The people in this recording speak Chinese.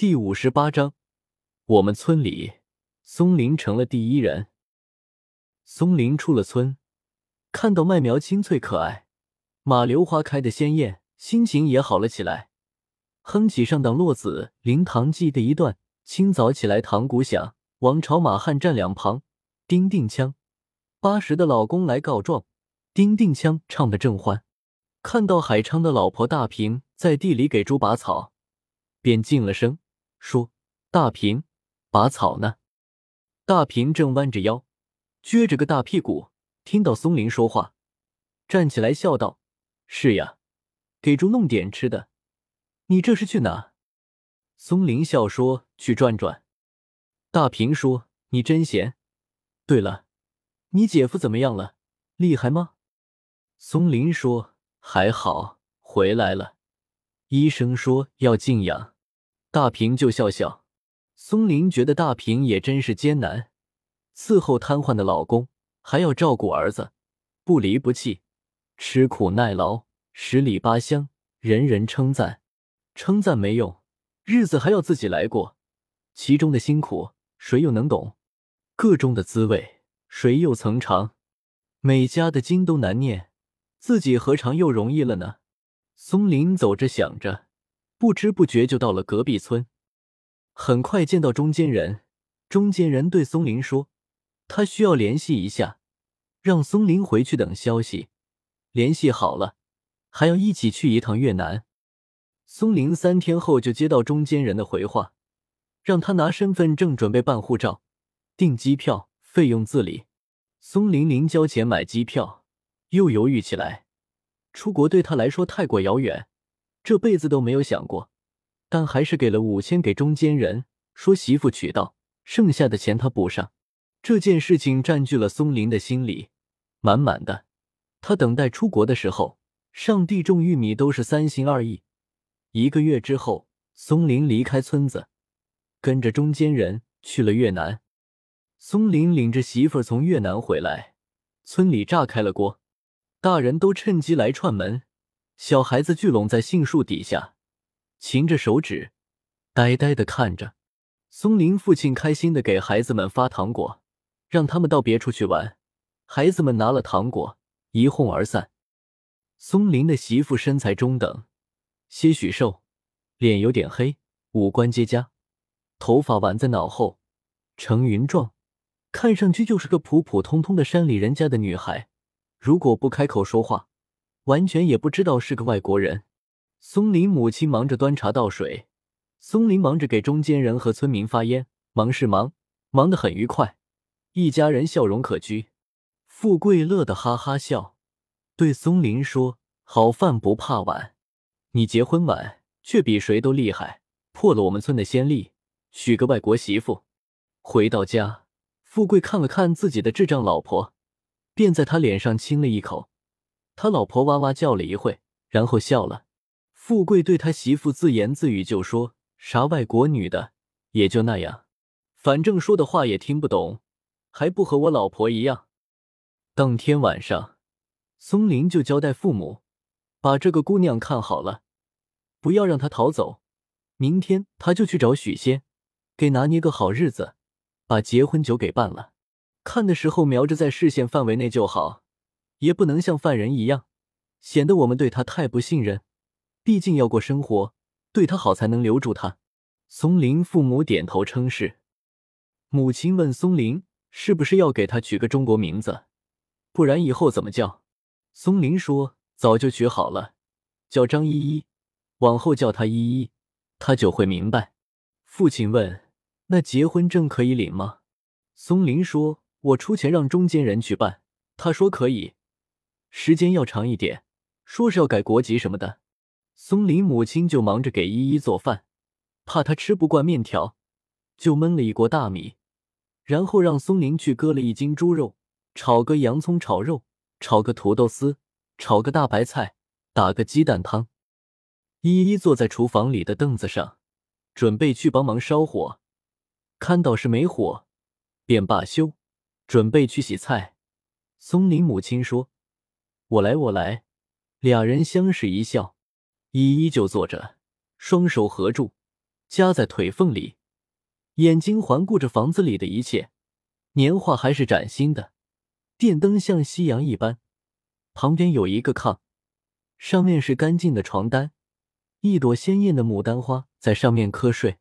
第五十八章，我们村里松林成了第一人。松林出了村，看到麦苗青翠可爱，马榴花开的鲜艳，心情也好了起来，哼起上党落子灵堂记的一段：清早起来堂鼓响，王朝马汉站两旁，叮叮枪，八十的老公来告状，叮叮枪唱得正欢。看到海昌的老婆大平在地里给猪拔草，便进了声。说：“大平，拔草呢。”大平正弯着腰，撅着个大屁股，听到松林说话，站起来笑道：“是呀，给猪弄点吃的。你这是去哪？”松林笑说：“去转转。”大平说：“你真闲。对了，你姐夫怎么样了？厉害吗？”松林说：“还好，回来了。医生说要静养。”大平就笑笑，松林觉得大平也真是艰难，伺候瘫痪的老公，还要照顾儿子，不离不弃，吃苦耐劳，十里八乡人人称赞，称赞没用，日子还要自己来过，其中的辛苦谁又能懂？个中的滋味谁又曾尝？每家的经都难念，自己何尝又容易了呢？松林走着想着。不知不觉就到了隔壁村，很快见到中间人。中间人对松林说：“他需要联系一下，让松林回去等消息。联系好了，还要一起去一趟越南。”松林三天后就接到中间人的回话，让他拿身份证准备办护照、订机票，费用自理。松林临交钱买机票，又犹豫起来。出国对他来说太过遥远。这辈子都没有想过，但还是给了五千给中间人，说媳妇娶到，剩下的钱他补上。这件事情占据了松林的心里，满满的。他等待出国的时候，上帝种玉米都是三心二意。一个月之后，松林离开村子，跟着中间人去了越南。松林领着媳妇从越南回来，村里炸开了锅，大人都趁机来串门。小孩子聚拢在杏树底下，擎着手指，呆呆的看着。松林父亲开心的给孩子们发糖果，让他们到别处去玩。孩子们拿了糖果，一哄而散。松林的媳妇身材中等，些许瘦，脸有点黑，五官结痂，头发挽在脑后，成云状，看上去就是个普普通通的山里人家的女孩。如果不开口说话。完全也不知道是个外国人。松林母亲忙着端茶倒水，松林忙着给中间人和村民发烟，忙是忙，忙得很愉快，一家人笑容可掬。富贵乐得哈哈笑，对松林说：“好饭不怕晚，你结婚晚却比谁都厉害，破了我们村的先例，娶个外国媳妇。”回到家，富贵看了看自己的智障老婆，便在他脸上亲了一口。他老婆哇哇叫了一会，然后笑了。富贵对他媳妇自言自语，就说：“啥外国女的，也就那样，反正说的话也听不懂，还不和我老婆一样。”当天晚上，松林就交代父母，把这个姑娘看好了，不要让她逃走。明天他就去找许仙，给拿捏个好日子，把结婚酒给办了。看的时候瞄着在视线范围内就好。也不能像犯人一样，显得我们对他太不信任。毕竟要过生活，对他好才能留住他。松林父母点头称是。母亲问松林：“是不是要给他取个中国名字？不然以后怎么叫？”松林说：“早就取好了，叫张依依。往后叫他依依，他就会明白。”父亲问：“那结婚证可以领吗？”松林说：“我出钱让中间人去办。”他说：“可以。”时间要长一点，说是要改国籍什么的。松林母亲就忙着给依依做饭，怕她吃不惯面条，就焖了一锅大米，然后让松林去割了一斤猪肉，炒个洋葱炒肉，炒个土豆丝，炒个大白菜，打个鸡蛋汤。依依坐在厨房里的凳子上，准备去帮忙烧火，看到是没火，便罢休，准备去洗菜。松林母亲说。我来，我来。俩人相视一笑，依依就坐着，双手合住，夹在腿缝里，眼睛环顾着房子里的一切，年画还是崭新的，电灯像夕阳一般。旁边有一个炕，上面是干净的床单，一朵鲜艳的牡丹花在上面瞌睡。